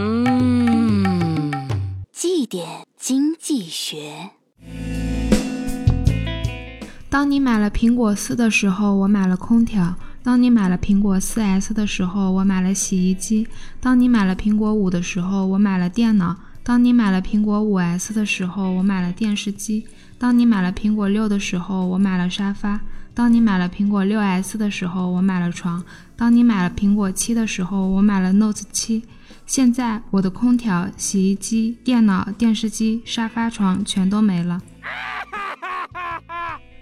嗯。绩点经济学。当你买了苹果四的时候我买了空调当你买了苹果四 s 的时候我买了洗衣机当你买了苹果五的时候我买了电脑。当你买了苹果五 S 的时候，我买了电视机；当你买了苹果六的时候，我买了沙发；当你买了苹果六 S 的时候，我买了床；当你买了苹果七的时候，我买了 Note 七。现在我的空调、洗衣机、电脑、电视机、沙发、床全都没了。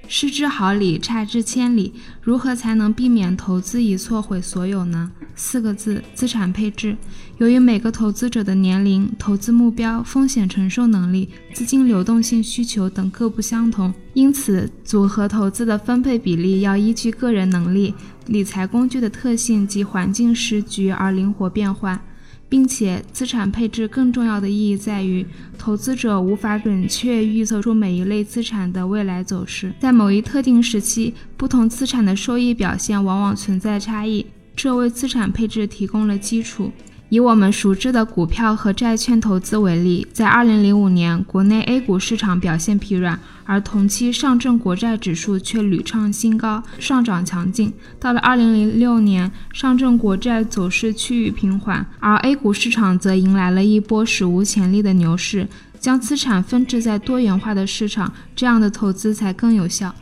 失之毫厘，差之千里。如何才能避免投资一错毁所有呢？四个字：资产配置。由于每个投资者的年龄、投资目标、风险承受能力、资金流动性需求等各不相同，因此组合投资的分配比例要依据个人能力、理财工具的特性及环境时局而灵活变换。并且，资产配置更重要的意义在于，投资者无法准确预测出每一类资产的未来走势，在某一特定时期，不同资产的收益表现往往存在差异，这为资产配置提供了基础。以我们熟知的股票和债券投资为例，在2005年，国内 A 股市场表现疲软，而同期上证国债指数却屡创新高，上涨强劲。到了2006年，上证国债走势趋于平缓，而 A 股市场则迎来了一波史无前例的牛市。将资产分置在多元化的市场，这样的投资才更有效。